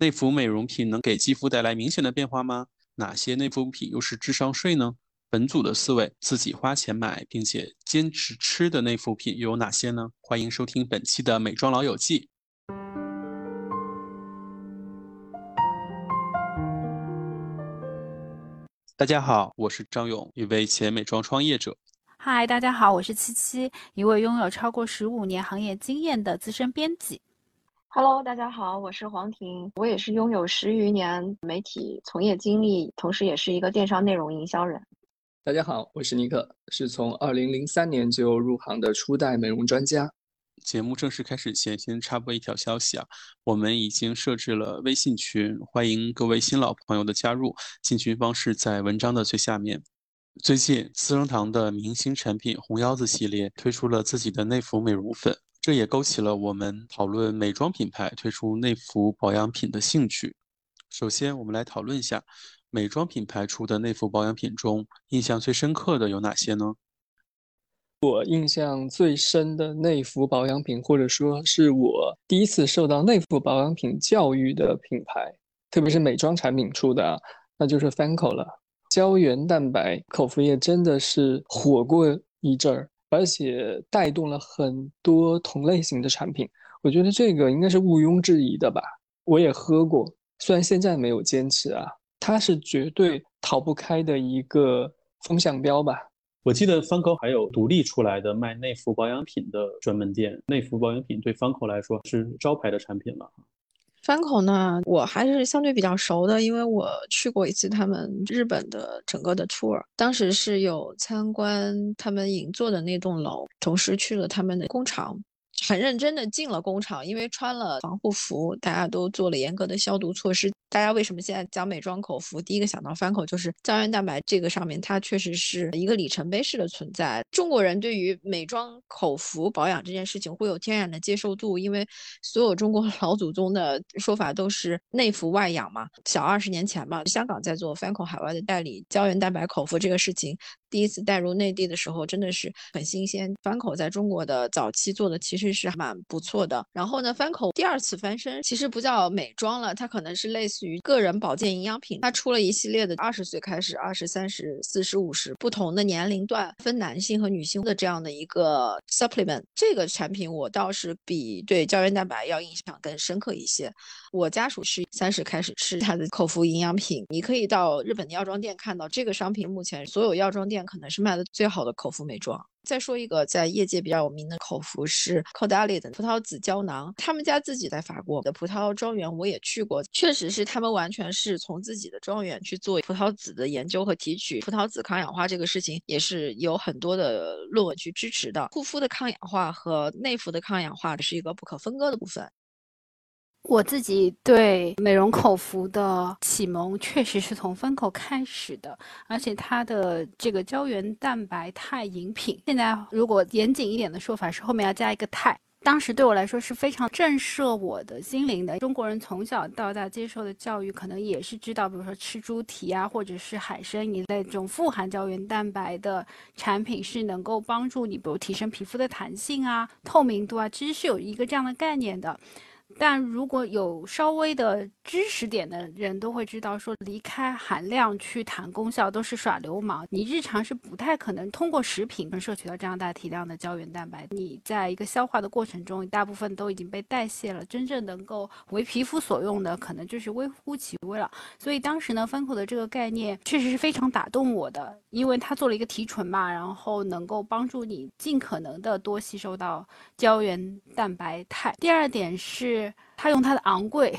内服美容品能给肌肤带来明显的变化吗？哪些内服品又是智商税呢？本组的四位自己花钱买并且坚持吃的内服品又有哪些呢？欢迎收听本期的《美妆老友记》。大家好，我是张勇，一位前美妆创业者。嗨，大家好，我是七七，一位拥有超过十五年行业经验的资深编辑。Hello，大家好，我是黄婷，我也是拥有十余年媒体从业经历，同时也是一个电商内容营销人。大家好，我是尼克，是从二零零三年就入行的初代美容专家。节目正式开始前，先插播一条消息啊，我们已经设置了微信群，欢迎各位新老朋友的加入。进群方式在文章的最下面。最近，资生堂的明星产品红腰子系列推出了自己的内服美容粉，这也勾起了我们讨论美妆品牌推出内服保养品的兴趣。首先，我们来讨论一下。美妆品牌出的内服保养品中，印象最深刻的有哪些呢？我印象最深的内服保养品，或者说是我第一次受到内服保养品教育的品牌，特别是美妆产品出的，那就是 FANCL 了。胶原蛋白口服液真的是火过一阵儿，而且带动了很多同类型的产品。我觉得这个应该是毋庸置疑的吧。我也喝过，虽然现在没有坚持啊。它是绝对逃不开的一个风向标吧。我记得方口还有独立出来的卖内服保养品的专门店，内服保养品对方口来说是招牌的产品了。山口呢，我还是相对比较熟的，因为我去过一次他们日本的整个的 tour，当时是有参观他们银座的那栋楼，同时去了他们的工厂。很认真的进了工厂，因为穿了防护服，大家都做了严格的消毒措施。大家为什么现在讲美妆口服，第一个想到翻口就是胶原蛋白这个上面，它确实是一个里程碑式的存在。中国人对于美妆口服保养这件事情会有天然的接受度，因为所有中国 老祖宗的说法都是内服外养嘛。小二十年前嘛，香港在做翻口海外的代理胶原蛋白口服这个事情。第一次带入内地的时候，真的是很新鲜。翻口在中国的早期做的其实是蛮不错的。然后呢，翻口第二次翻身，其实不叫美妆了，它可能是类似于个人保健营养品。它出了一系列的二十岁开始，二十三十、四十五十不同的年龄段分男性和女性的这样的一个 supplement。这个产品我倒是比对胶原蛋白要印象更深刻一些。我家属是三十开始吃它的口服营养品，你可以到日本的药妆店看到这个商品，目前所有药妆店。可能是卖的最好的口服美妆。再说一个在业界比较有名的口服是 c o d a l i 的葡萄籽胶囊，他们家自己在法国的葡萄庄园我也去过，确实是他们完全是从自己的庄园去做葡萄籽的研究和提取。葡萄籽抗氧化这个事情也是有很多的论文去支持的。护肤的抗氧化和内服的抗氧化是一个不可分割的部分。我自己对美容口服的启蒙确实是从芬口开始的，而且它的这个胶原蛋白肽饮品，现在如果严谨一点的说法是后面要加一个肽。当时对我来说是非常震慑我的心灵的。中国人从小到大接受的教育，可能也是知道，比如说吃猪蹄啊，或者是海参一类这种富含胶原蛋白的产品是能够帮助你，比如提升皮肤的弹性啊、透明度啊，其实是有一个这样的概念的。但如果有稍微的知识点的人都会知道，说离开含量去谈功效都是耍流氓。你日常是不太可能通过食品能摄取到这样大体量的胶原蛋白。你在一个消化的过程中，大部分都已经被代谢了，真正能够为皮肤所用的，可能就是微乎其微了。所以当时呢，芬口的这个概念确实是非常打动我的，因为它做了一个提纯嘛，然后能够帮助你尽可能的多吸收到胶原蛋白肽。第二点是。它用它的昂贵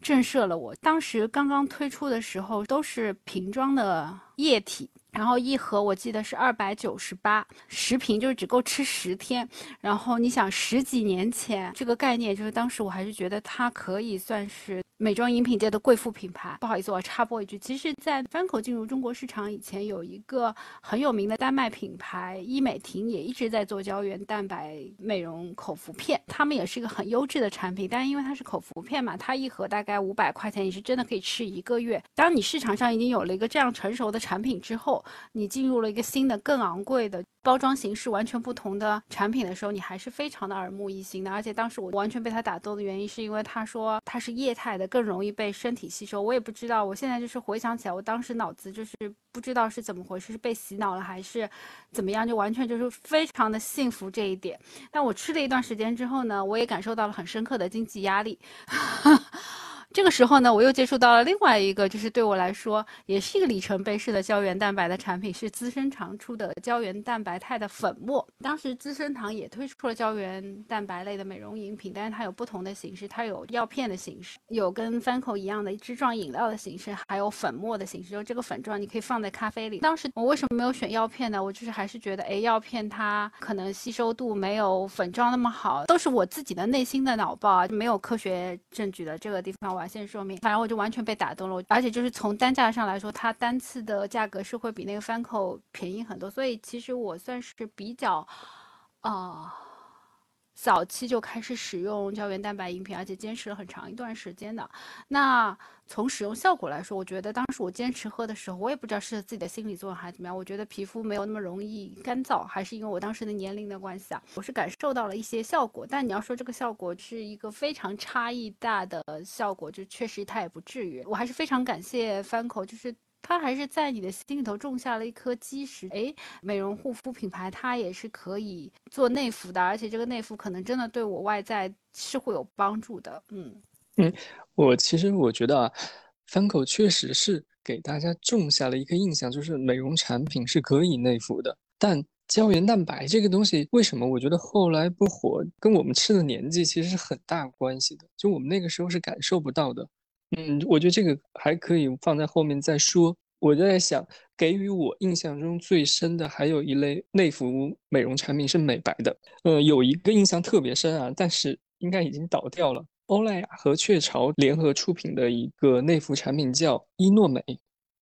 震慑了我。当时刚刚推出的时候都是瓶装的液体，然后一盒我记得是二百九十八，十瓶就是只够吃十天。然后你想十几年前这个概念，就是当时我还是觉得它可以算是。美妆饮品界的贵妇品牌，不好意思，我要插播一句，其实，在帆口进入中国市场以前，有一个很有名的丹麦品牌伊美婷也一直在做胶原蛋白美容口服片，他们也是一个很优质的产品，但因为它是口服片嘛，它一盒大概五百块钱，你是真的可以吃一个月。当你市场上已经有了一个这样成熟的产品之后，你进入了一个新的更昂贵的包装形式完全不同的产品的时候，你还是非常的耳目一新的。而且当时我完全被他打动的原因，是因为他说它是液态的，更容易被身体吸收。我也不知道，我现在就是回想起来，我当时脑子就是不知道是怎么回事，是被洗脑了还是怎么样，就完全就是非常的幸福这一点。但我吃了一段时间之后呢，我也感受到了很深刻的经济压力。这个时候呢，我又接触到了另外一个，就是对我来说也是一个里程碑式的胶原蛋白的产品，是资生堂出的胶原蛋白肽的粉末。当时资生堂也推出了胶原蛋白类的美容饮品，但是它有不同的形式，它有药片的形式，有跟 FANCL 一样的支状饮料的形式，还有粉末的形式。就这个粉状你可以放在咖啡里。当时我为什么没有选药片呢？我就是还是觉得，哎，药片它可能吸收度没有粉状那么好，都是我自己的内心的脑爆啊，没有科学证据的这个地方。先说明，反正我就完全被打动了，而且就是从单价上来说，它单次的价格是会比那个 FANCL 便宜很多，所以其实我算是比较，啊。早期就开始使用胶原蛋白饮品，而且坚持了很长一段时间的。那从使用效果来说，我觉得当时我坚持喝的时候，我也不知道是自己的心理作用还是怎么样。我觉得皮肤没有那么容易干燥，还是因为我当时的年龄的关系啊，我是感受到了一些效果。但你要说这个效果是一个非常差异大的效果，就确实它也不至于。我还是非常感谢 FANCL，就是。它还是在你的心里头种下了一颗基石。哎，美容护肤品牌它也是可以做内服的，而且这个内服可能真的对我外在是会有帮助的。嗯嗯，我其实我觉得啊，FANCL 确实是给大家种下了一个印象，就是美容产品是可以内服的。但胶原蛋白这个东西为什么我觉得后来不火，跟我们吃的年纪其实是很大关系的。就我们那个时候是感受不到的。嗯，我觉得这个还可以放在后面再说。我就在想，给予我印象中最深的还有一类内服美容产品是美白的。呃，有一个印象特别深啊，但是应该已经倒掉了。欧莱雅和雀巢联合出品的一个内服产品叫伊诺美，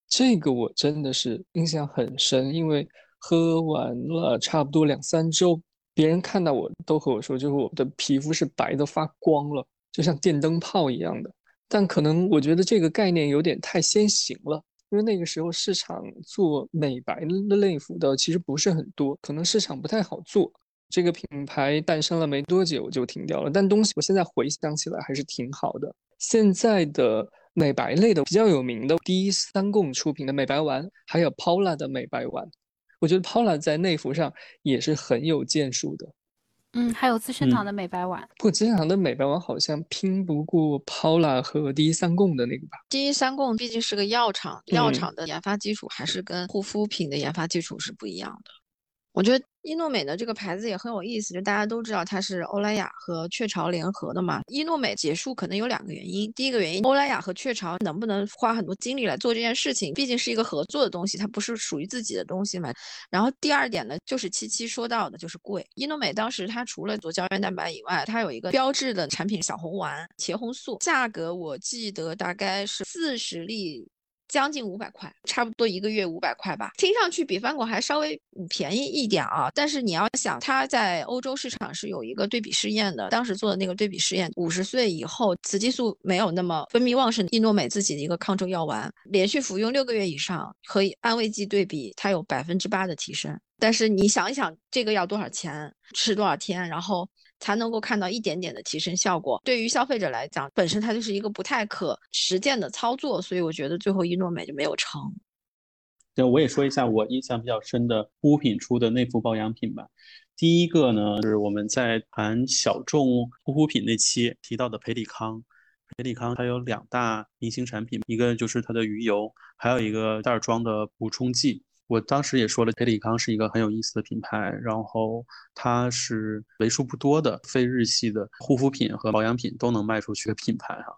这个我真的是印象很深，因为喝完了差不多两三周，别人看到我都和我说，就是我的皮肤是白的发光了，就像电灯泡一样的。但可能我觉得这个概念有点太先行了，因为那个时候市场做美白的类服的其实不是很多，可能市场不太好做。这个品牌诞生了没多久就停掉了，但东西我现在回想起来还是挺好的。现在的美白类的比较有名的，第一三共出品的美白丸，还有 Paula 的美白丸，我觉得 Paula 在内服上也是很有建树的。嗯，还有资生堂的美白丸，不过资生堂的美白丸好像拼不过 Paula 和第一三共的那个吧？第一三共毕竟是个药厂，药厂的研发基础还是跟护肤品的研发基础是不一样的。我觉得。伊诺美的这个牌子也很有意思，就大家都知道它是欧莱雅和雀巢联合的嘛。伊诺美结束可能有两个原因，第一个原因，欧莱雅和雀巢能不能花很多精力来做这件事情，毕竟是一个合作的东西，它不是属于自己的东西嘛。然后第二点呢，就是七七说到的，就是贵。伊诺美当时它除了做胶原蛋白以外，它有一个标志的产品小红丸茄红素，价格我记得大概是四十粒。将近五百块，差不多一个月五百块吧，听上去比翻滚还稍微便宜一点啊。但是你要想，它在欧洲市场是有一个对比试验的，当时做的那个对比试验，五十岁以后雌激素没有那么分泌旺盛，伊诺美自己的一个抗皱药丸，连续服用六个月以上，和安慰剂对比，它有百分之八的提升。但是你想一想，这个要多少钱，吃多少天，然后。才能够看到一点点的提升效果。对于消费者来讲，本身它就是一个不太可实践的操作，所以我觉得最后一诺美就没有成。对，我也说一下我印象比较深的护肤品出的内服保养品吧。第一个呢，是我们在谈小众护肤品那期提到的培里康。培里康它有两大明星产品，一个就是它的鱼油，还有一个袋装的补充剂。我当时也说了，培里康是一个很有意思的品牌，然后它是为数不多的非日系的护肤品和保养品都能卖出去的品牌哈。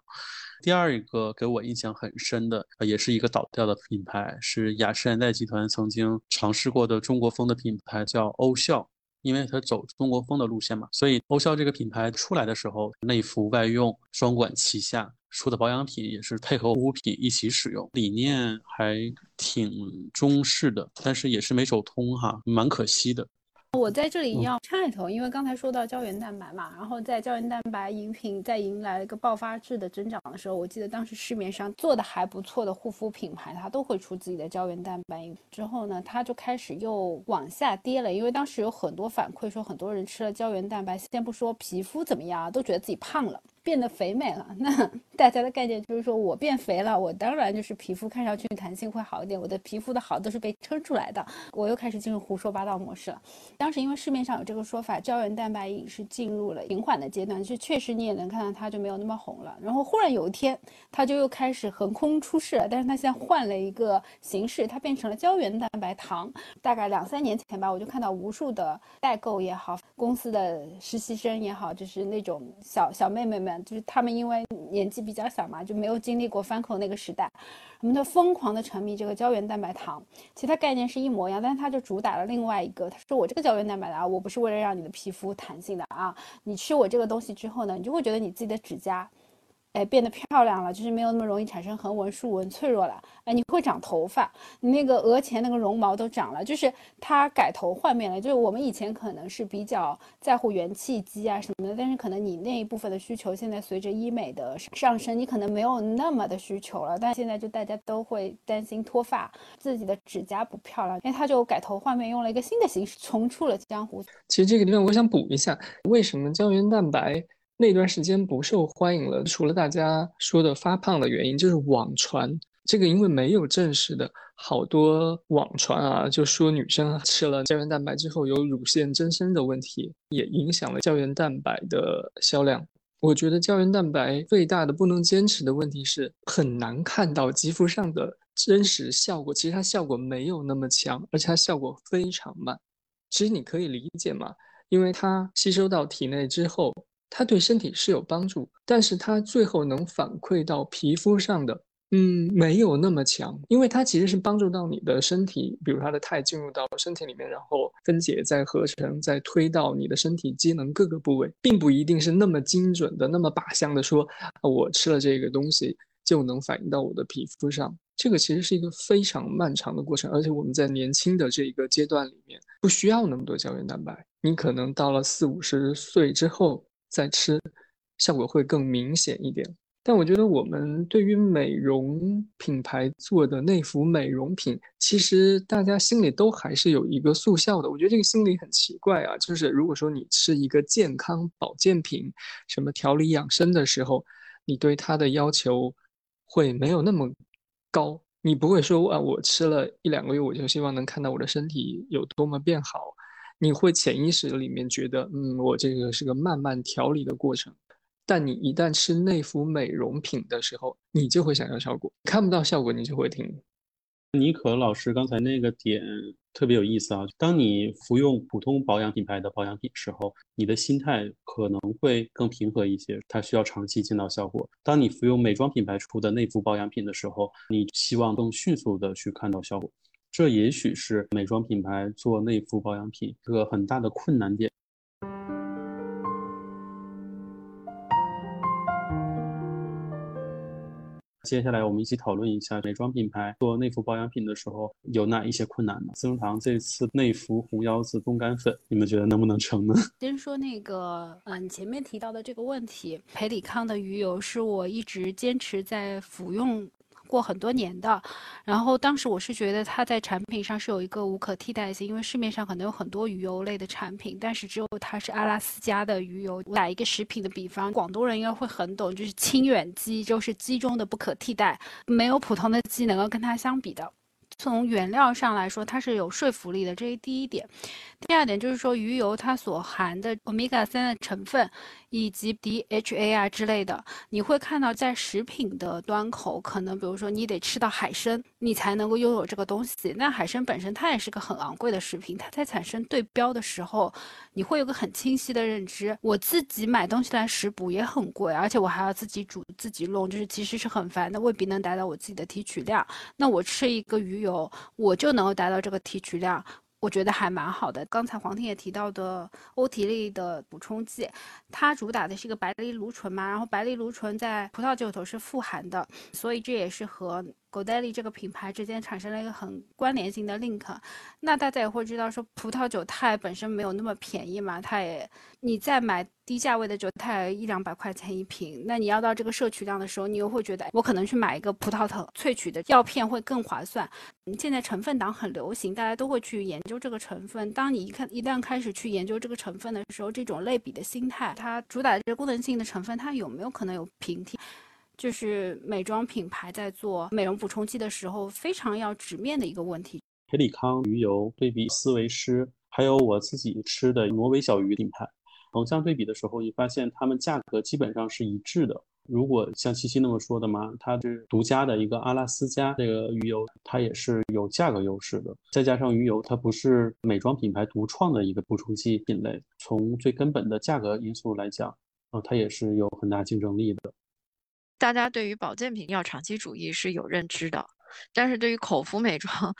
第二一个给我印象很深的，也是一个倒掉的品牌，是雅诗兰黛集团曾经尝试过的中国风的品牌，叫欧笑，因为它走中国风的路线嘛，所以欧笑这个品牌出来的时候，内服外用双管齐下。出的保养品也是配合护肤品一起使用，理念还挺中式的，但是也是没走通哈，蛮可惜的。我在这里要插一头，因为刚才说到胶原蛋白嘛，然后在胶原蛋白饮品在迎来了一个爆发式的增长的时候，我记得当时市面上做的还不错的护肤品牌，它都会出自己的胶原蛋白饮。之后呢，它就开始又往下跌了，因为当时有很多反馈说，很多人吃了胶原蛋白，先不说皮肤怎么样，都觉得自己胖了。变得肥美了，那 大家的概念就是说我变肥了，我当然就是皮肤看上去弹性会好一点，我的皮肤的好都是被撑出来的。我又开始进入胡说八道模式了。当时因为市面上有这个说法，胶原蛋白饮是进入了平缓的阶段，就确实你也能看到它就没有那么红了。然后忽然有一天，它就又开始横空出世了，但是它现在换了一个形式，它变成了胶原蛋白糖。大概两三年前吧，我就看到无数的代购也好，公司的实习生也好，就是那种小小妹妹们。就是他们因为年纪比较小嘛，就没有经历过翻口那个时代，我们就疯狂的沉迷这个胶原蛋白糖。其实它概念是一模一样，但是它就主打了另外一个。他说我这个胶原蛋白的啊，我不是为了让你的皮肤弹性的啊，你吃我这个东西之后呢，你就会觉得你自己的指甲。哎，变得漂亮了，就是没有那么容易产生横纹、竖纹、脆弱了。哎，你会长头发，你那个额前那个绒毛都长了，就是它改头换面了。就是我们以前可能是比较在乎元气肌啊什么的，但是可能你那一部分的需求，现在随着医美的上升，你可能没有那么的需求了。但现在就大家都会担心脱发，自己的指甲不漂亮，因为它就改头换面，用了一个新的形式重出了江湖。其实这个地方我想补一下，为什么胶原蛋白？那段时间不受欢迎了，除了大家说的发胖的原因，就是网传这个，因为没有证实的，好多网传啊，就说女生吃了胶原蛋白之后有乳腺增生的问题，也影响了胶原蛋白的销量。我觉得胶原蛋白最大的不能坚持的问题是很难看到肌肤上的真实效果，其实它效果没有那么强，而且它效果非常慢。其实你可以理解嘛，因为它吸收到体内之后。它对身体是有帮助，但是它最后能反馈到皮肤上的，嗯，没有那么强，因为它其实是帮助到你的身体，比如它的肽进入到身体里面，然后分解再合成，再推到你的身体机能各个部位，并不一定是那么精准的，那么靶向的说，我吃了这个东西就能反映到我的皮肤上。这个其实是一个非常漫长的过程，而且我们在年轻的这一个阶段里面不需要那么多胶原蛋白，你可能到了四五十岁之后。再吃，效果会更明显一点。但我觉得我们对于美容品牌做的内服美容品，其实大家心里都还是有一个速效的。我觉得这个心理很奇怪啊，就是如果说你吃一个健康保健品，什么调理养生的时候，你对它的要求会没有那么高。你不会说啊，我吃了一两个月，我就希望能看到我的身体有多么变好。你会潜意识里面觉得，嗯，我这个是个慢慢调理的过程。但你一旦吃内服美容品的时候，你就会想要效果，看不到效果你就会停。妮可老师刚才那个点特别有意思啊！当你服用普通保养品牌的保养品时候，你的心态可能会更平和一些，它需要长期见到效果。当你服用美妆品牌出的内服保养品的时候，你希望更迅速的去看到效果。这也许是美妆品牌做内服保养品一个很大的困难点。接下来，我们一起讨论一下美妆品牌做内服保养品的时候有哪一些困难呢？资生堂这次内服红腰子冻干粉，你们觉得能不能成呢？先说那个，嗯，前面提到的这个问题，培里康的鱼油是我一直坚持在服用。过很多年的，然后当时我是觉得它在产品上是有一个无可替代性，因为市面上可能有很多鱼油类的产品，但是只有它是阿拉斯加的鱼油。打一个食品的比方，广东人应该会很懂，就是清远鸡就是鸡中的不可替代，没有普通的鸡能够跟它相比的。从原料上来说，它是有说服力的，这是第一点。第二点就是说，鱼油它所含的欧米伽三的成分。以及 DHA 啊之类的，你会看到在食品的端口，可能比如说你得吃到海参，你才能够拥有这个东西。那海参本身它也是个很昂贵的食品，它在产生对标的时候，你会有个很清晰的认知。我自己买东西来食补也很贵，而且我还要自己煮自己弄，就是其实是很烦的，未必能达到我自己的提取量。那我吃一个鱼油，我就能够达到这个提取量。我觉得还蛮好的。刚才黄婷也提到的欧缇丽的补充剂，它主打的是一个白藜芦醇嘛，然后白藜芦醇在葡萄酒头是富含的，所以这也是和 Godelli 这个品牌之间产生了一个很关联性的 link，那大家也会知道说，葡萄酒它本身没有那么便宜嘛，它也你再买低价位的酒，它也一两百块钱一瓶，那你要到这个摄取量的时候，你又会觉得我可能去买一个葡萄藤萃取的药片会更划算。现在成分党很流行，大家都会去研究这个成分。当你一看一旦开始去研究这个成分的时候，这种类比的心态，它主打的这功能性的成分，它有没有可能有平替？就是美妆品牌在做美容补充剂的时候，非常要直面的一个问题。培里康鱼油对比斯维诗，还有我自己吃的挪威小鱼品牌，横向对比的时候，你发现它们价格基本上是一致的。如果像七七那么说的嘛，它是独家的一个阿拉斯加这个鱼油，它也是有价格优势的。再加上鱼油，它不是美妆品牌独创的一个补充剂品类，从最根本的价格因素来讲，啊，它也是有很大竞争力的。大家对于保健品要长期主义是有认知的，但是对于口服美妆。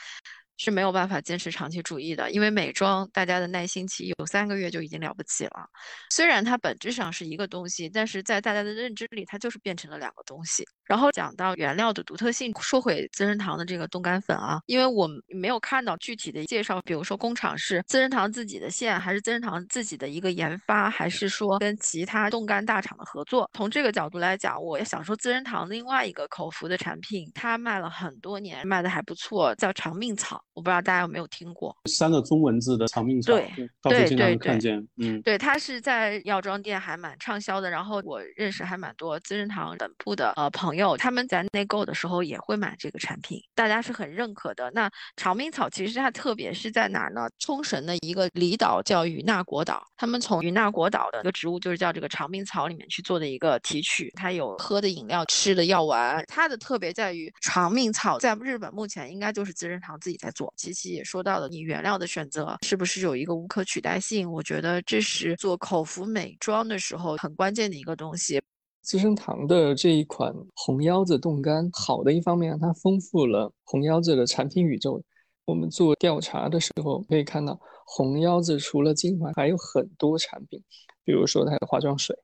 是没有办法坚持长期主义的，因为美妆大家的耐心期有三个月就已经了不起了。虽然它本质上是一个东西，但是在大家的认知里，它就是变成了两个东西。然后讲到原料的独特性，说回资生堂的这个冻干粉啊，因为我没有看到具体的介绍，比如说工厂是资生堂自己的线，还是资生堂自己的一个研发，还是说跟其他冻干大厂的合作。从这个角度来讲，我想说资生堂另外一个口服的产品，它卖了很多年，卖的还不错，叫长命草。我不知道大家有没有听过三个中文字的长命草，对，到处经常看见。嗯，对，它是在药妆店还蛮畅销的。然后我认识还蛮多资生堂本部的呃朋友，他们在内购的时候也会买这个产品，大家是很认可的。那长命草其实它特别是在哪儿呢？冲绳的一个离岛叫与那国岛，他们从与那国岛的一个植物就是叫这个长命草里面去做的一个提取，它有喝的饮料、吃的药丸。它的特别在于长命草在日本目前应该就是资生堂自己在做。琪琪也说到了，你原料的选择是不是有一个无可取代性？我觉得这是做口服美妆的时候很关键的一个东西。资生堂的这一款红腰子冻干，好的一方面，它丰富了红腰子的产品宇宙。我们做调查的时候可以看到，红腰子除了精华，还有很多产品，比如说它有化妆水，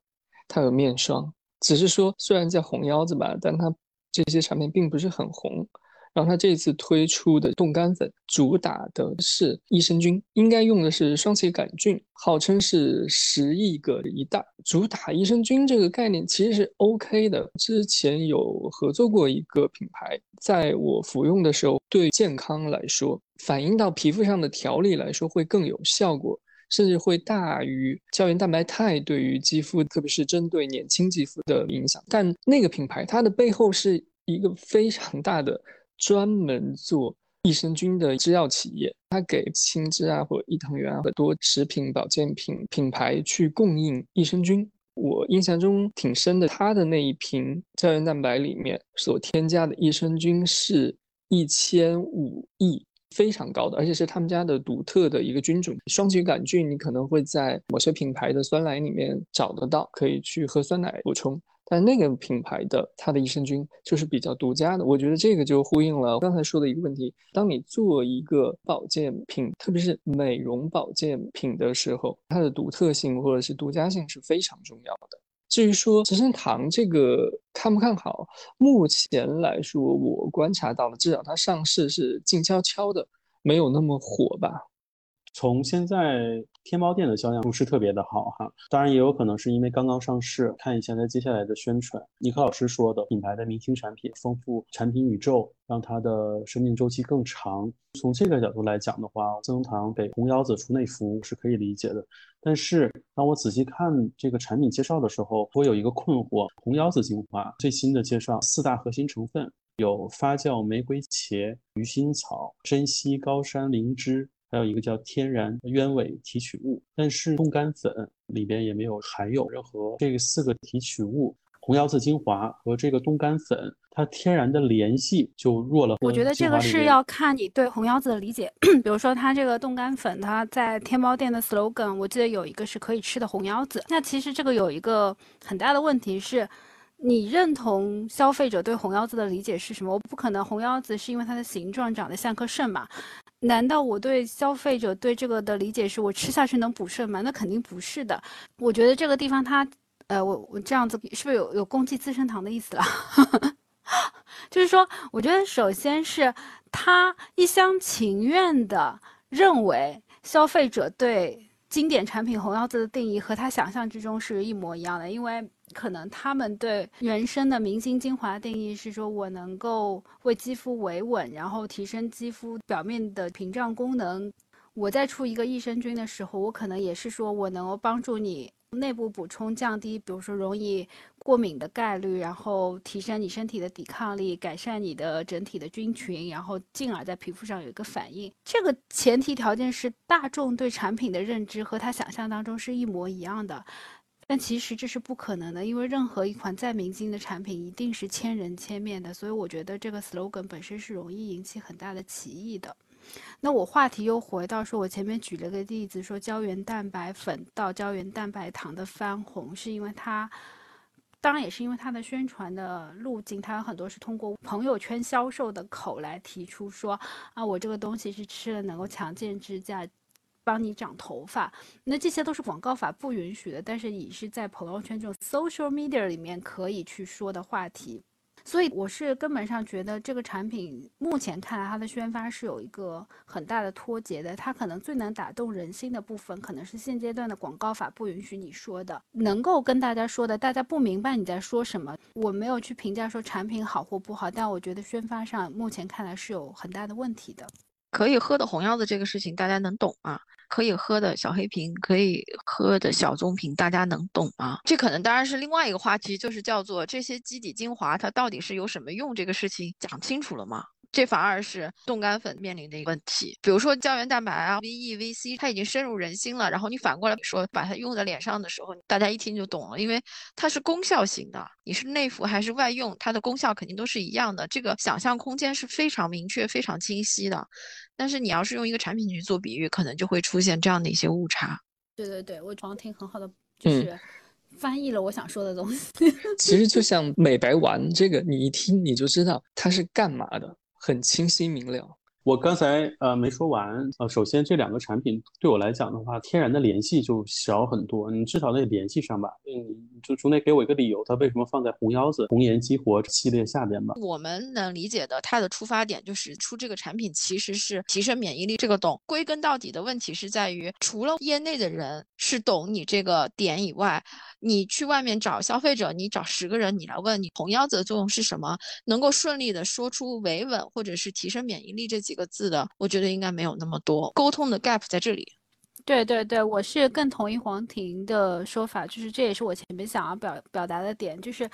它有面霜。只是说，虽然叫红腰子吧，但它这些产品并不是很红。然后它这次推出的冻干粉主打的是益生菌，应该用的是双歧杆菌，号称是十亿个一袋。主打益生菌这个概念其实是 OK 的。之前有合作过一个品牌，在我服用的时候，对健康来说，反映到皮肤上的调理来说会更有效果，甚至会大于胶原蛋白肽对于肌肤，特别是针对年轻肌肤的影响。但那个品牌它的背后是一个非常大的。专门做益生菌的制药企业，它给青汁啊或益藤园啊很多食品保健品品牌去供应益生菌。我印象中挺深的，它的那一瓶胶原蛋白里面所添加的益生菌是一千五亿，非常高的，而且是他们家的独特的一个菌种。双歧杆菌你可能会在某些品牌的酸奶里面找得到，可以去喝酸奶补充。但那个品牌的它的益生菌就是比较独家的，我觉得这个就呼应了刚才说的一个问题：当你做一个保健品，特别是美容保健品的时候，它的独特性或者是独家性是非常重要的。至于说资生堂这个看不看好，目前来说我观察到了，至少它上市是静悄悄的，没有那么火吧。从现在天猫店的销量不是特别的好哈，当然也有可能是因为刚刚上市，看一下它接下来的宣传。尼克老师说的，品牌的明星产品，丰富产品宇宙，让它的生命周期更长。从这个角度来讲的话，资生堂给红腰子出内服是可以理解的。但是当我仔细看这个产品介绍的时候，我有一个困惑：红腰子精华最新的介绍四大核心成分有发酵玫瑰茄、鱼腥草、珍稀高山灵芝。还有一个叫天然鸢尾提取物，但是冻干粉里边也没有含有任何这个四个提取物。红腰子精华和这个冻干粉，它天然的联系就弱了。我觉得这个是要看你对红腰子的理解。比如说，它这个冻干粉，它在天猫店的 slogan，我记得有一个是可以吃的红腰子。那其实这个有一个很大的问题是，你认同消费者对红腰子的理解是什么？我不可能红腰子是因为它的形状长得像颗肾嘛？难道我对消费者对这个的理解是我吃下去能补肾吗？那肯定不是的。我觉得这个地方它，呃，我我这样子是不是有有攻击资生堂的意思了？就是说，我觉得首先是他一厢情愿的认为消费者对经典产品红腰子的定义和他想象之中是一模一样的，因为可能他们对原生的明星精华的定义是说我能够为肌肤维稳，然后提升肌肤表面的屏障功能。我在出一个益生菌的时候，我可能也是说我能够帮助你。内部补充降低，比如说容易过敏的概率，然后提升你身体的抵抗力，改善你的整体的菌群，然后进而在皮肤上有一个反应。这个前提条件是大众对产品的认知和他想象当中是一模一样的，但其实这是不可能的，因为任何一款再明星的产品一定是千人千面的，所以我觉得这个 slogan 本身是容易引起很大的歧义的。那我话题又回到说，我前面举了个例子，说胶原蛋白粉到胶原蛋白糖的翻红，是因为它，当然也是因为它的宣传的路径，它有很多是通过朋友圈销售的口来提出说，啊，我这个东西是吃了能够强健指甲，帮你长头发，那这些都是广告法不允许的，但是你是在朋友圈这种 social media 里面可以去说的话题。所以我是根本上觉得这个产品目前看来它的宣发是有一个很大的脱节的，它可能最能打动人心的部分，可能是现阶段的广告法不允许你说的，能够跟大家说的，大家不明白你在说什么。我没有去评价说产品好或不好，但我觉得宣发上目前看来是有很大的问题的。可以喝的红腰子这个事情，大家能懂吗？可以喝的小黑瓶，可以喝的小棕瓶，大家能懂吗？这可能当然是另外一个话题，就是叫做这些基底精华它到底是有什么用？这个事情讲清楚了吗？这反而是冻干粉面临的一个问题。比如说胶原蛋白啊，VE、VC，它已经深入人心了。然后你反过来说，把它用在脸上的时候，大家一听就懂了，因为它是功效型的。你是内服还是外用，它的功效肯定都是一样的。这个想象空间是非常明确、非常清晰的。但是你要是用一个产品去做比喻，可能就会出现这样的一些误差。对对对，我常听很好的，就是翻译了我想说的东西。其实就像美白丸这个，你一听你就知道它是干嘛的。很清晰明了。我刚才呃没说完呃，首先这两个产品对我来讲的话，天然的联系就小很多。你至少得联系上吧，嗯，就总得给我一个理由，它为什么放在红腰子红颜激活系列下边吧？我们能理解的，它的出发点就是出这个产品其实是提升免疫力，这个懂。归根到底的问题是在于，除了业内的人是懂你这个点以外，你去外面找消费者，你找十个人，你来问你红腰子的作用是什么，能够顺利的说出维稳或者是提升免疫力这几个。字的，我觉得应该没有那么多沟通的 gap 在这里。对对对，我是更同意黄婷的说法，就是这也是我前面想要表表达的点，就是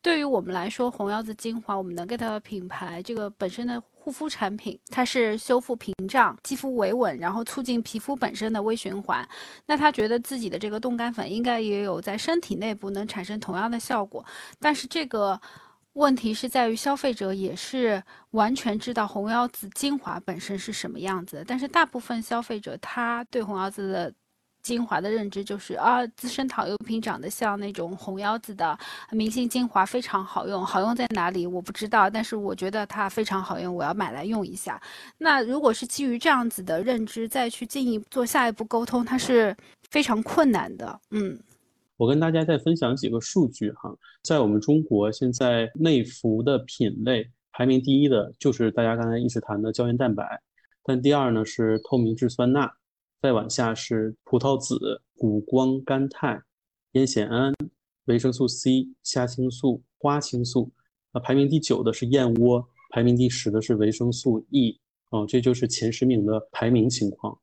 对于我们来说，红腰子精华，我们能 get 到品牌这个本身的护肤产品，它是修复屏障、肌肤维稳，然后促进皮肤本身的微循环。那他觉得自己的这个冻干粉应该也有在身体内部能产生同样的效果，但是这个。问题是在于消费者也是完全知道红腰子精华本身是什么样子，但是大部分消费者他对红腰子的精华的认知就是啊，资生堂优品长得像那种红腰子的明星精华，非常好用。好用在哪里我不知道，但是我觉得它非常好用，我要买来用一下。那如果是基于这样子的认知再去进一步做下一步沟通，它是非常困难的。嗯。我跟大家再分享几个数据哈，在我们中国现在内服的品类排名第一的就是大家刚才一直谈的胶原蛋白，但第二呢是透明质酸钠，再往下是葡萄籽、谷胱甘肽、烟酰胺、维生素 C、虾青素、花青素，啊，排名第九的是燕窝，排名第十的是维生素 E，哦，这就是前十名的排名情况。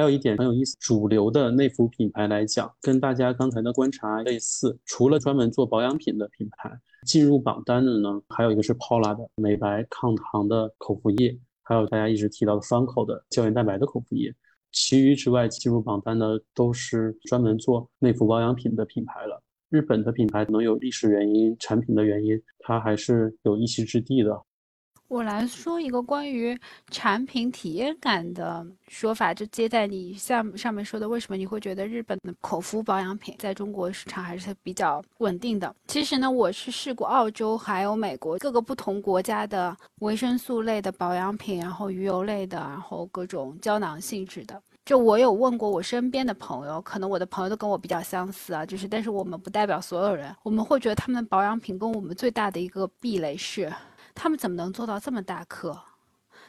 还有一点很有意思，主流的内服品牌来讲，跟大家刚才的观察类似。除了专门做保养品的品牌，进入榜单的呢，还有一个是 Paula 的美白抗糖的口服液，还有大家一直提到的 Funko 的胶原蛋白的口服液。其余之外，进入榜单的都是专门做内服保养品的品牌了。日本的品牌可能有历史原因、产品的原因，它还是有一席之地的。我来说一个关于产品体验感的说法，就接在你上上面说的，为什么你会觉得日本的口服保养品在中国市场还是比较稳定的？其实呢，我是试过澳洲还有美国各个不同国家的维生素类的保养品，然后鱼油类的，然后各种胶囊性质的。就我有问过我身边的朋友，可能我的朋友都跟我比较相似啊，就是但是我们不代表所有人，我们会觉得他们的保养品跟我们最大的一个壁垒是。他们怎么能做到这么大颗？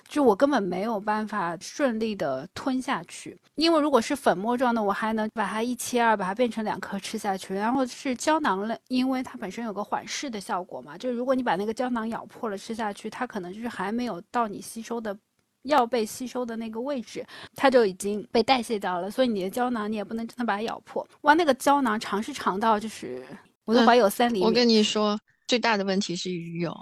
就我根本没有办法顺利的吞下去，因为如果是粉末状的，我还能把它一切二，把它变成两颗吃下去。然后是胶囊类，因为它本身有个缓释的效果嘛，就是如果你把那个胶囊咬破了吃下去，它可能就是还没有到你吸收的要被吸收的那个位置，它就已经被代谢掉了。所以你的胶囊你也不能真的把它咬破。哇，那个胶囊长是长到就是我都怀疑有三厘米。我跟你说，最大的问题是鱼油，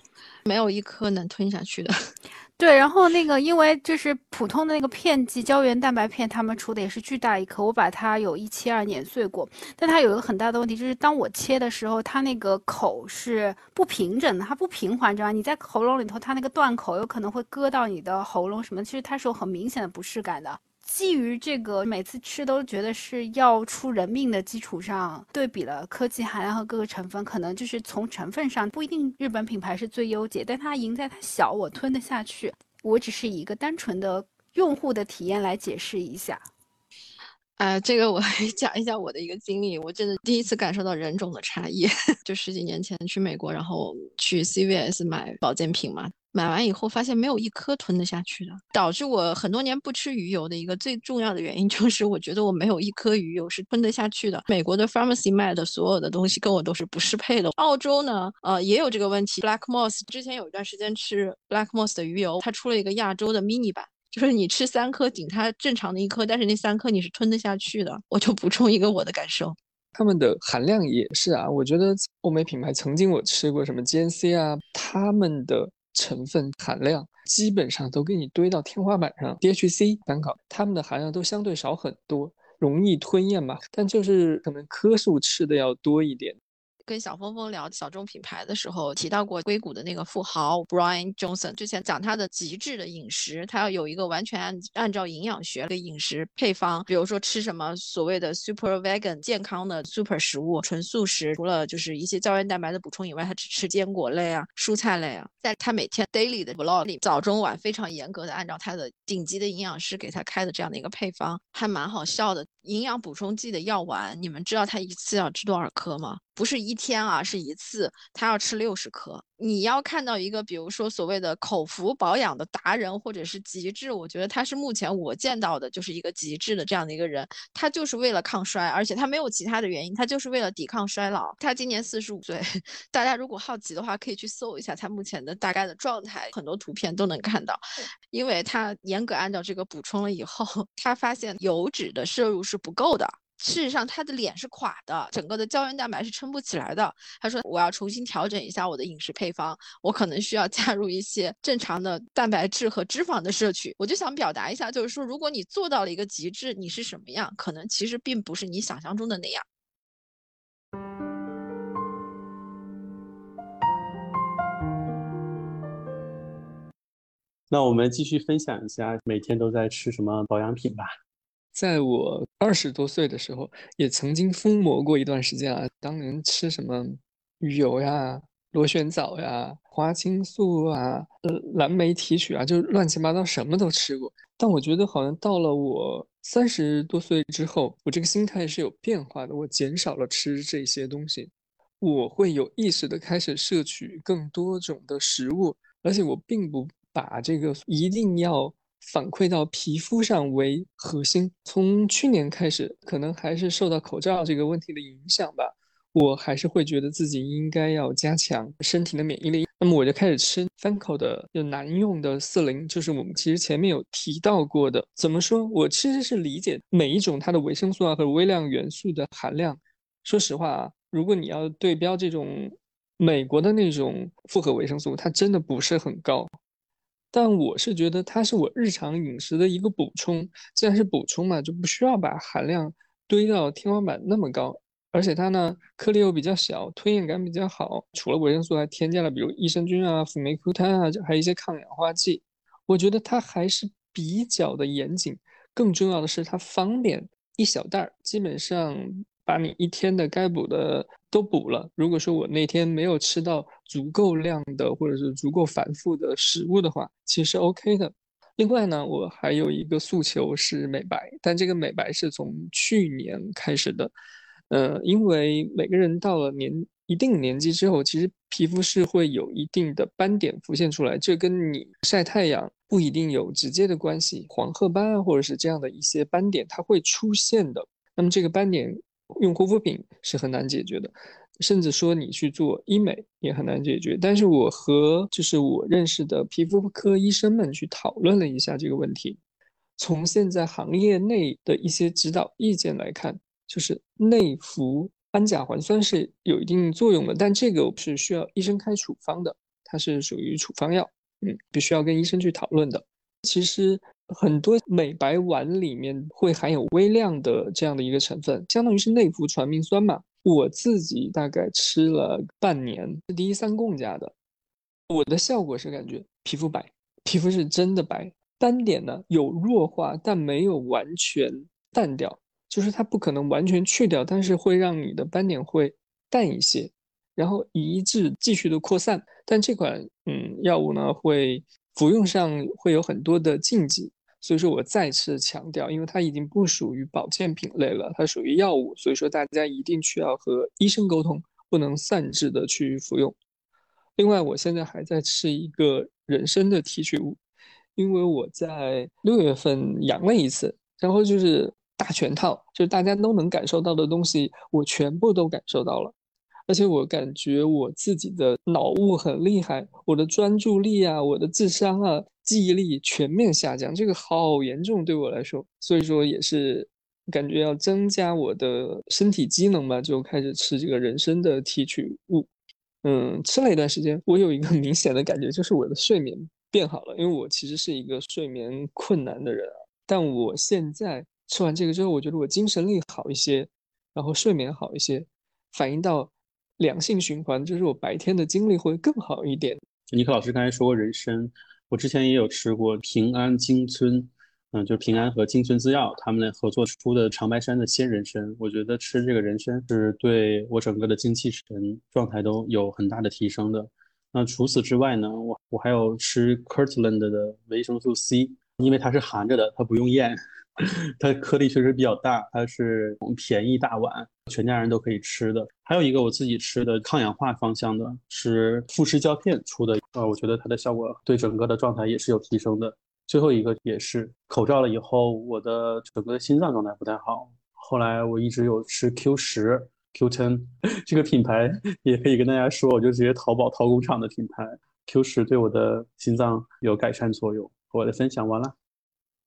没有一颗能吞下去的。对，然后那个，因为就是普通的那个片剂胶原蛋白片，他们出的也是巨大一颗，我把它有一切二碾碎过，但它有一个很大的问题，就是当我切的时候，它那个口是不平整的，它不平滑，知道吗？你在喉咙里头，它那个断口有可能会割到你的喉咙什么，其实它是有很明显的不适感的。基于这个每次吃都觉得是要出人命的基础上，对比了科技含量和各个成分，可能就是从成分上不一定日本品牌是最优解，但它赢在它小，我吞得下去。我只是以一个单纯的用户的体验来解释一下。啊，这个我 讲一下我的一个经历，我真的第一次感受到人种的差异，就十几年前去美国，然后去 CVS 买保健品嘛。买完以后发现没有一颗吞得下去的，导致我很多年不吃鱼油的一个最重要的原因就是，我觉得我没有一颗鱼油是吞得下去的。美国的 pharmacy 卖的所有的东西跟我都是不适配的。澳洲呢，呃，也有这个问题。Black Moss 之前有一段时间吃 Black Moss 的鱼油，它出了一个亚洲的 mini 版，就是你吃三颗顶它正常的一颗，但是那三颗你是吞得下去的。我就补充一个我的感受，他们的含量也是啊，我觉得欧美品牌曾经我吃过什么 GNC 啊，他们的。成分含量基本上都给你堆到天花板上，DHC 参考，它们的含量都相对少很多，容易吞咽嘛，但就是可能颗数吃的要多一点。跟小峰峰聊小众品牌的时候，提到过硅谷的那个富豪 Brian Johnson，之前讲他的极致的饮食，他要有一个完全按按照营养学的饮食配方，比如说吃什么所谓的 super vegan 健康的 super 食物，纯素食，除了就是一些胶原蛋白的补充以外，他只吃坚果类啊、蔬菜类啊。在他每天 daily 的 vlog 里，早中晚非常严格的按照他的顶级的营养师给他开的这样的一个配方，还蛮好笑的。营养补充剂的药丸，你们知道他一次要吃多少颗吗？不是一天啊，是一次，他要吃六十颗。你要看到一个，比如说所谓的口服保养的达人或者是极致，我觉得他是目前我见到的就是一个极致的这样的一个人。他就是为了抗衰，而且他没有其他的原因，他就是为了抵抗衰老。他今年四十五岁，大家如果好奇的话，可以去搜一下他目前的大概的状态，很多图片都能看到。因为他严格按照这个补充了以后，他发现油脂的摄入是不够的。事实上，他的脸是垮的，整个的胶原蛋白是撑不起来的。他说：“我要重新调整一下我的饮食配方，我可能需要加入一些正常的蛋白质和脂肪的摄取。”我就想表达一下，就是说，如果你做到了一个极致，你是什么样，可能其实并不是你想象中的那样。那我们继续分享一下每天都在吃什么保养品吧。在我二十多岁的时候，也曾经疯魔过一段时间啊。当年吃什么鱼油呀、螺旋藻呀、花青素啊、呃蓝莓提取啊，就是乱七八糟什么都吃过。但我觉得好像到了我三十多岁之后，我这个心态是有变化的。我减少了吃这些东西，我会有意识的开始摄取更多种的食物，而且我并不把这个一定要。反馈到皮肤上为核心。从去年开始，可能还是受到口罩这个问题的影响吧，我还是会觉得自己应该要加强身体的免疫力。那么我就开始吃 Fanco 的有难用的四零，就是我们其实前面有提到过的。怎么说？我其实是理解每一种它的维生素啊和微量元素的含量。说实话啊，如果你要对标这种美国的那种复合维生素，它真的不是很高。但我是觉得它是我日常饮食的一个补充，既然是补充嘛，就不需要把含量堆到天花板那么高。而且它呢，颗粒又比较小，吞咽感比较好。除了维生素，还添加了比如益生菌啊、辅酶 Q 肽啊，还有一些抗氧化剂。我觉得它还是比较的严谨。更重要的是，它方便，一小袋儿，基本上。把你一天的该补的都补了。如果说我那天没有吃到足够量的，或者是足够繁复的食物的话，其实 OK 的。另外呢，我还有一个诉求是美白，但这个美白是从去年开始的。呃，因为每个人到了年一定年纪之后，其实皮肤是会有一定的斑点浮现出来，这跟你晒太阳不一定有直接的关系。黄褐斑啊，或者是这样的一些斑点，它会出现的。那么这个斑点用护肤品是很难解决的，甚至说你去做医美也很难解决。但是我和就是我认识的皮肤科医生们去讨论了一下这个问题，从现在行业内的一些指导意见来看，就是内服。氨甲环酸是有一定作用的，但这个是需要医生开处方的，它是属于处方药，嗯，必须要跟医生去讨论的。其实很多美白丸里面会含有微量的这样的一个成分，相当于是内服传明酸嘛。我自己大概吃了半年，是第一三共家的，我的效果是感觉皮肤白，皮肤是真的白，斑点呢有弱化，但没有完全淡掉。就是它不可能完全去掉，但是会让你的斑点会淡一些，然后一致继续的扩散。但这款嗯药物呢，会服用上会有很多的禁忌，所以说我再次强调，因为它已经不属于保健品类了，它属于药物，所以说大家一定需要和医生沟通，不能擅自的去服用。另外，我现在还在吃一个人参的提取物，因为我在六月份阳了一次，然后就是。大全套，就是大家都能感受到的东西，我全部都感受到了，而且我感觉我自己的脑雾很厉害，我的专注力啊，我的智商啊，记忆力全面下降，这个好严重对我来说，所以说也是感觉要增加我的身体机能嘛，就开始吃这个人参的提取物。嗯，吃了一段时间，我有一个 明显的感觉，就是我的睡眠变好了，因为我其实是一个睡眠困难的人啊，但我现在。吃完这个之后，我觉得我精神力好一些，然后睡眠好一些，反映到良性循环，就是我白天的精力会更好一点。尼克老师刚才说过人参，我之前也有吃过平安精村，嗯，就是平安和精村制药他们合作出的长白山的鲜人参，我觉得吃这个人参是对我整个的精气神状态都有很大的提升的。那除此之外呢，我我还有吃 Kirtland 的维生素 C，因为它是含着的，它不用咽。它颗粒确实比较大，它是便宜大碗，全家人都可以吃的。还有一个我自己吃的抗氧化方向的，是富士胶片出的，呃，我觉得它的效果对整个的状态也是有提升的。最后一个也是口罩了以后，我的整个心脏状态不太好，后来我一直有吃 Q 十、Q ten 这个品牌，也可以跟大家说，我就直接淘宝淘工厂的品牌 Q 十对我的心脏有改善作用。我的分享完了。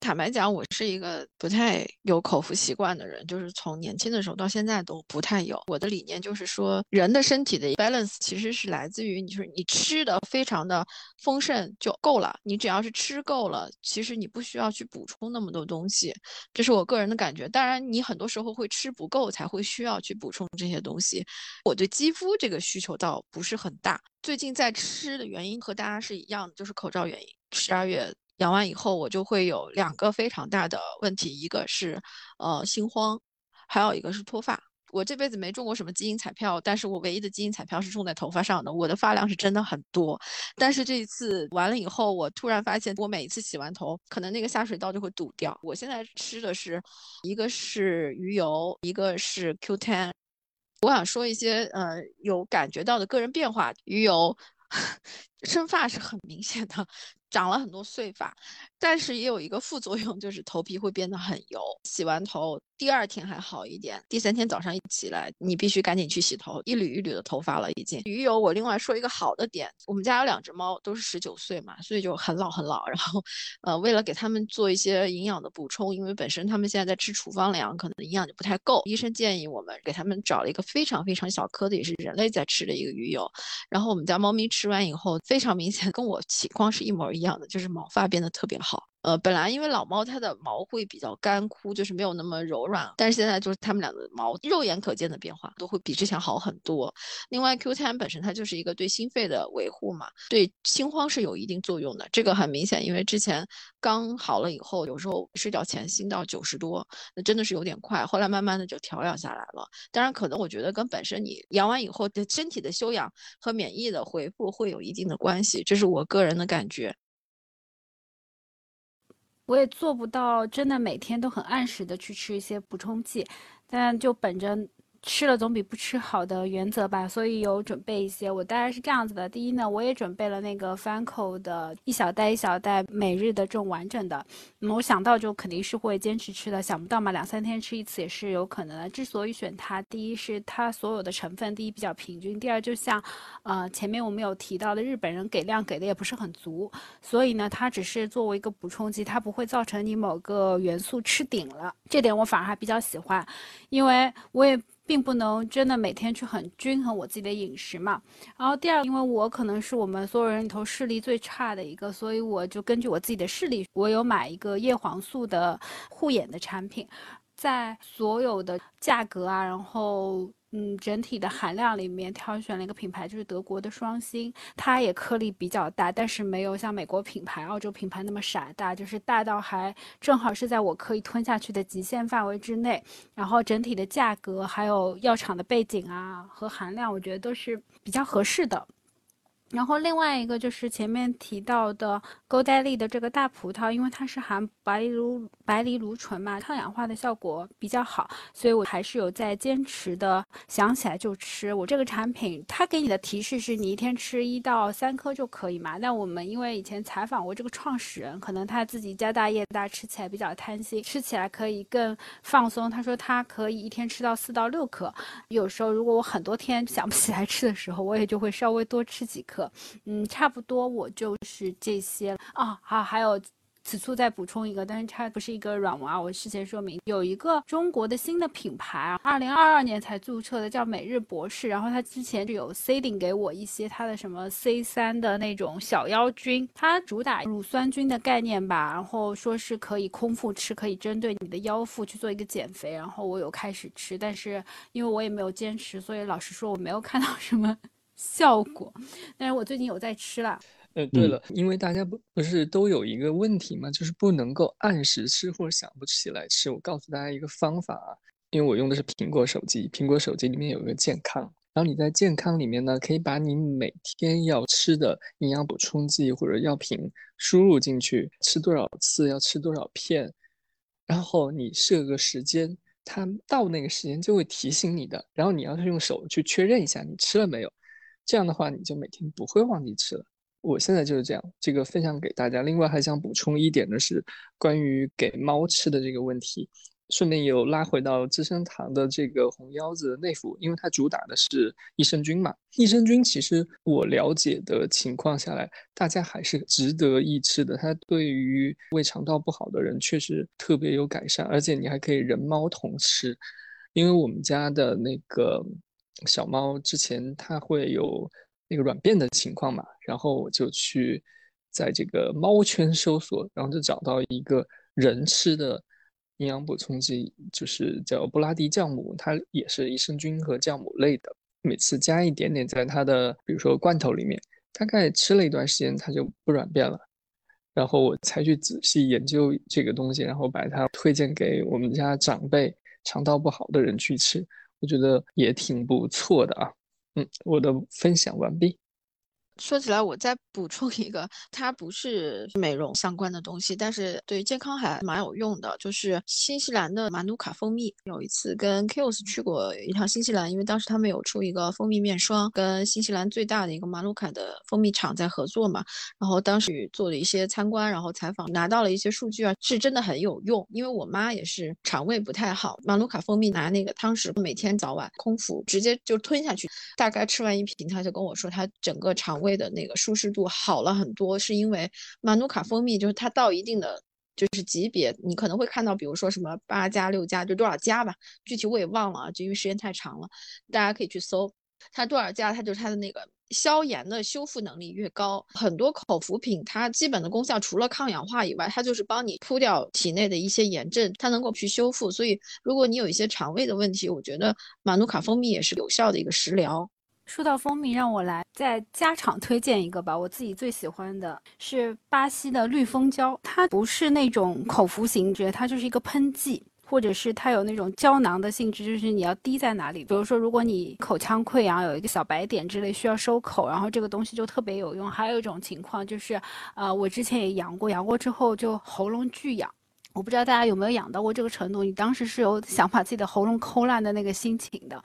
坦白讲，我是一个不太有口服习惯的人，就是从年轻的时候到现在都不太有。我的理念就是说，人的身体的 balance 其实是来自于，你就是你吃的非常的丰盛就够了。你只要是吃够了，其实你不需要去补充那么多东西，这是我个人的感觉。当然，你很多时候会吃不够，才会需要去补充这些东西。我对肌肤这个需求倒不是很大。最近在吃的原因和大家是一样的，就是口罩原因。十二月。养完以后，我就会有两个非常大的问题，一个是呃心慌，还有一个是脱发。我这辈子没中过什么基因彩票，但是我唯一的基因彩票是中在头发上的。我的发量是真的很多，但是这一次完了以后，我突然发现，我每一次洗完头，可能那个下水道就会堵掉。我现在吃的是一个是鱼油，一个是 Q10。我想说一些呃有感觉到的个人变化，鱼油 生发是很明显的。长了很多碎发，但是也有一个副作用，就是头皮会变得很油。洗完头。第二天还好一点，第三天早上一起来，你必须赶紧去洗头，一缕一缕的头发了已经。鱼油，我另外说一个好的点，我们家有两只猫，都是十九岁嘛，所以就很老很老。然后，呃，为了给他们做一些营养的补充，因为本身他们现在在吃处方粮，可能营养就不太够。医生建议我们给他们找了一个非常非常小颗的，也是人类在吃的一个鱼油。然后我们家猫咪吃完以后，非常明显跟我情况是一模一样一样的，就是毛发变得特别好。呃，本来因为老猫它的毛会比较干枯，就是没有那么柔软，但是现在就是它们俩的毛肉眼可见的变化都会比之前好很多。另外，Q10 本身它就是一个对心肺的维护嘛，对心慌是有一定作用的。这个很明显，因为之前刚好了以后，有时候睡觉前心到九十多，那真的是有点快。后来慢慢的就调养下来了。当然，可能我觉得跟本身你养完以后的身体的修养和免疫的恢复会有一定的关系，这是我个人的感觉。我也做不到真的每天都很按时的去吃一些补充剂，但就本着吃了总比不吃好的原则吧，所以有准备一些。我大概是这样子的：第一呢，我也准备了那个 Fanco 的一小袋一小袋每日的这种完整的。那么我想到就肯定是会坚持吃的，想不到嘛，两三天吃一次也是有可能的。之所以选它，第一是它所有的成分，第一比较平均，第二就像，呃，前面我们有提到的，日本人给量给的也不是很足，所以呢，它只是作为一个补充剂，它不会造成你某个元素吃顶了。这点我反而还比较喜欢，因为我也。并不能真的每天去很均衡我自己的饮食嘛。然后第二，因为我可能是我们所有人里头视力最差的一个，所以我就根据我自己的视力，我有买一个叶黄素的护眼的产品，在所有的价格啊，然后。嗯，整体的含量里面挑选了一个品牌，就是德国的双星，它也颗粒比较大，但是没有像美国品牌、澳洲品牌那么傻大，就是大到还正好是在我可以吞下去的极限范围之内。然后整体的价格还有药厂的背景啊和含量，我觉得都是比较合适的。然后另外一个就是前面提到的勾黛丽的这个大葡萄，因为它是含白藜芦白藜芦醇嘛，抗氧化的效果比较好，所以我还是有在坚持的，想起来就吃。我这个产品，它给你的提示是你一天吃一到三颗就可以嘛。那我们因为以前采访过这个创始人，可能他自己家大业大，吃起来比较贪心，吃起来可以更放松。他说他可以一天吃到四到六颗，有时候如果我很多天想不起来吃的时候，我也就会稍微多吃几颗。嗯，差不多我就是这些啊。好，还有。此处再补充一个，但是它不是一个软文啊。我事先说明，有一个中国的新的品牌啊，二零二二年才注册的，叫每日博士。然后它之前就有 C 顶给我一些它的什么 C 三的那种小妖菌，它主打乳酸菌的概念吧。然后说是可以空腹吃，可以针对你的腰腹去做一个减肥。然后我有开始吃，但是因为我也没有坚持，所以老实说我没有看到什么效果。但是我最近有在吃了。呃，对了，因为大家不不是都有一个问题嘛，就是不能够按时吃或者想不起来吃。我告诉大家一个方法啊，因为我用的是苹果手机，苹果手机里面有一个健康，然后你在健康里面呢，可以把你每天要吃的营养补充剂或者药品输入进去，吃多少次，要吃多少片，然后你设个时间，它到那个时间就会提醒你的，然后你要是用手去确认一下你吃了没有，这样的话你就每天不会忘记吃了。我现在就是这样，这个分享给大家。另外还想补充一点的是，关于给猫吃的这个问题，顺便又拉回到资生堂的这个红腰子内服，因为它主打的是益生菌嘛。益生菌其实我了解的情况下来，大家还是值得一吃的。它对于胃肠道不好的人确实特别有改善，而且你还可以人猫同吃。因为我们家的那个小猫之前它会有。那个软便的情况嘛，然后我就去在这个猫圈搜索，然后就找到一个人吃的营养补充剂，就是叫布拉迪酵母，它也是益生菌和酵母类的。每次加一点点在它的，比如说罐头里面，大概吃了一段时间，它就不软便了。然后我才去仔细研究这个东西，然后把它推荐给我们家长辈肠道不好的人去吃，我觉得也挺不错的啊。嗯，我的分享完毕。说起来，我再补充一个，它不是美容相关的东西，但是对健康还蛮有用的，就是新西兰的马努卡蜂蜜。有一次跟 Kills 去过一趟新西兰，因为当时他们有出一个蜂蜜面霜，跟新西兰最大的一个马努卡的蜂蜜厂在合作嘛。然后当时做了一些参观，然后采访，拿到了一些数据啊，是真的很有用。因为我妈也是肠胃不太好，马努卡蜂蜜拿那个汤匙，每天早晚空腹直接就吞下去，大概吃完一瓶，他就跟我说他整个肠。胃的那个舒适度好了很多，是因为马努卡蜂蜜就是它到一定的就是级别，你可能会看到，比如说什么八加六加就多少加吧，具体我也忘了啊，就因为时间太长了，大家可以去搜它多少加，它就是它的那个消炎的修复能力越高。很多口服品它基本的功效除了抗氧化以外，它就是帮你扑掉体内的一些炎症，它能够去修复。所以如果你有一些肠胃的问题，我觉得马努卡蜂蜜也是有效的一个食疗。说到蜂蜜，让我来再加场推荐一个吧。我自己最喜欢的是巴西的绿蜂胶，它不是那种口服型，质，它就是一个喷剂，或者是它有那种胶囊的性质，就是你要滴在哪里。比如说，如果你口腔溃疡有一个小白点之类需要收口，然后这个东西就特别有用。还有一种情况就是，呃，我之前也阳过，阳过之后就喉咙巨痒。我不知道大家有没有痒到过这个程度，你当时是有想把自己的喉咙抠烂的那个心情的。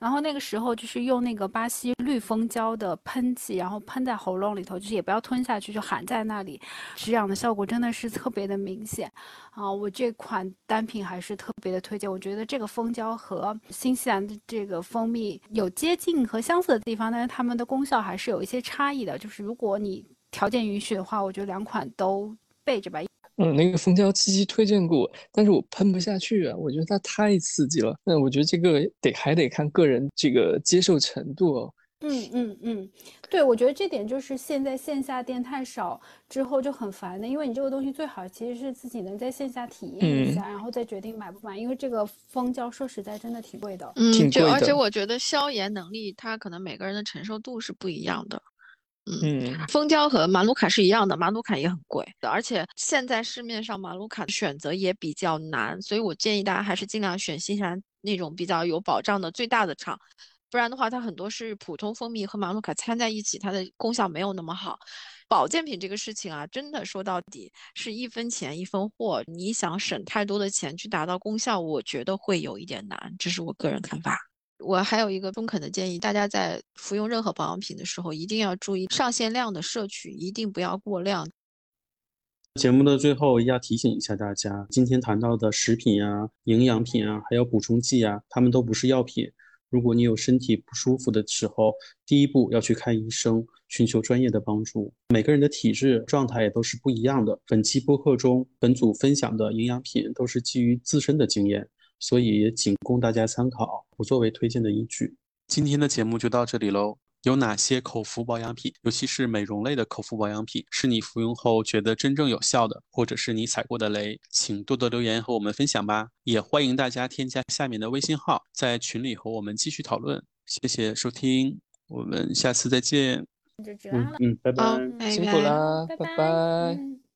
然后那个时候就是用那个巴西绿蜂胶的喷剂，然后喷在喉咙里头，就是也不要吞下去，就含在那里，止痒的效果真的是特别的明显。啊，我这款单品还是特别的推荐。我觉得这个蜂胶和新西兰的这个蜂蜜有接近和相似的地方，但是它们的功效还是有一些差异的。就是如果你条件允许的话，我觉得两款都备着吧。嗯，那个蜂胶七七推荐过，但是我喷不下去啊，我觉得它太刺激了。那我觉得这个得还得看个人这个接受程度哦。嗯嗯嗯，对，我觉得这点就是现在线下店太少之后就很烦的，因为你这个东西最好其实是自己能在线下体验一下，然后再决定买不买。因为这个蜂胶说实在真的挺贵的。嗯，就而且我觉得消炎能力它可能每个人的承受度是不一样的。嗯，蜂胶和马鲁卡是一样的，马鲁卡也很贵，而且现在市面上马鲁卡的选择也比较难，所以我建议大家还是尽量选新西兰那种比较有保障的最大的厂，不然的话它很多是普通蜂蜜和马鲁卡掺在一起，它的功效没有那么好。保健品这个事情啊，真的说到底是一分钱一分货，你想省太多的钱去达到功效，我觉得会有一点难，这是我个人看法。我还有一个中肯的建议，大家在服用任何保养品的时候，一定要注意上限量的摄取，一定不要过量。节目的最后要提醒一下大家，今天谈到的食品啊、营养品啊，还有补充剂啊，它们都不是药品。如果你有身体不舒服的时候，第一步要去看医生，寻求专业的帮助。每个人的体质状态也都是不一样的。本期播客中，本组分享的营养品都是基于自身的经验。所以也仅供大家参考，不作为推荐的依据。今天的节目就到这里喽。有哪些口服保养品，尤其是美容类的口服保养品，是你服用后觉得真正有效的，或者是你踩过的雷？请多多留言和我们分享吧。也欢迎大家添加下面的微信号，在群里和我们继续讨论。谢谢收听，我们下次再见。嗯嗯，拜拜，辛苦啦，拜拜。